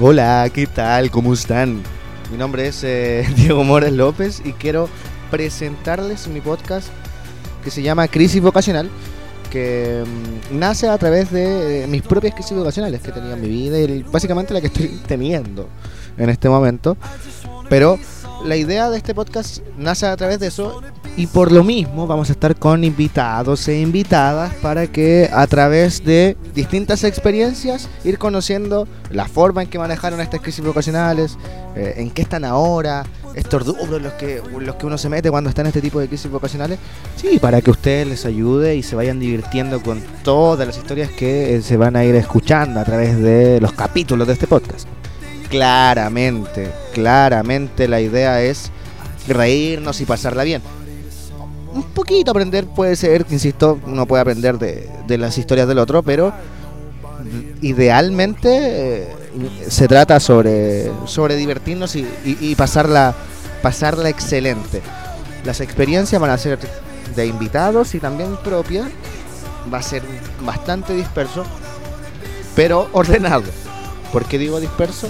Hola, ¿qué tal? ¿Cómo están? Mi nombre es eh, Diego Mores López y quiero presentarles mi podcast que se llama Crisis Vocacional, que mm, nace a través de eh, mis propias crisis vocacionales que he tenido en mi vida y básicamente la que estoy teniendo en este momento. Pero la idea de este podcast nace a través de eso y por lo mismo vamos a estar con invitados e invitadas para que a través de distintas experiencias ir conociendo la forma en que manejaron estas crisis vocacionales, eh, en qué están ahora, estos dublos los que, los que uno se mete cuando está en este tipo de crisis vocacionales. Sí, para que ustedes les ayude y se vayan divirtiendo con todas las historias que eh, se van a ir escuchando a través de los capítulos de este podcast. Claramente, claramente la idea es reírnos y pasarla bien un poquito aprender puede ser, insisto, uno puede aprender de, las historias del otro, pero idealmente eh, se trata sobre, divertirnos y, pasarla, pasarla excelente. Las experiencias van a ser de invitados y también propias. Va a ser bastante disperso, pero ordenado. ¿Por qué digo disperso?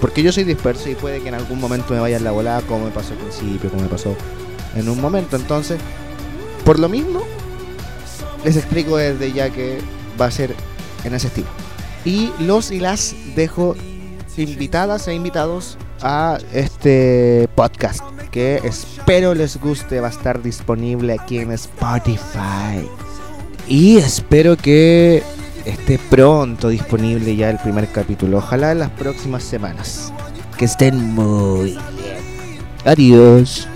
Porque yo soy disperso y puede que en algún momento me vaya en la volada, como me pasó al principio, como me pasó en un momento. Entonces, por lo mismo, les explico desde ya que va a ser en ese estilo. Y los y las dejo invitadas e invitados a este podcast que espero les guste, va a estar disponible aquí en Spotify. Y espero que esté pronto disponible ya el primer capítulo, ojalá en las próximas semanas. Que estén muy bien. Adiós.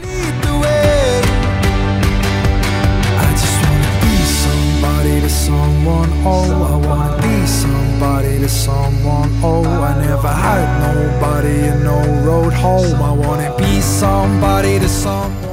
Oh I wanna be somebody to someone. Oh I never had nobody and no road home. I wanna be somebody to someone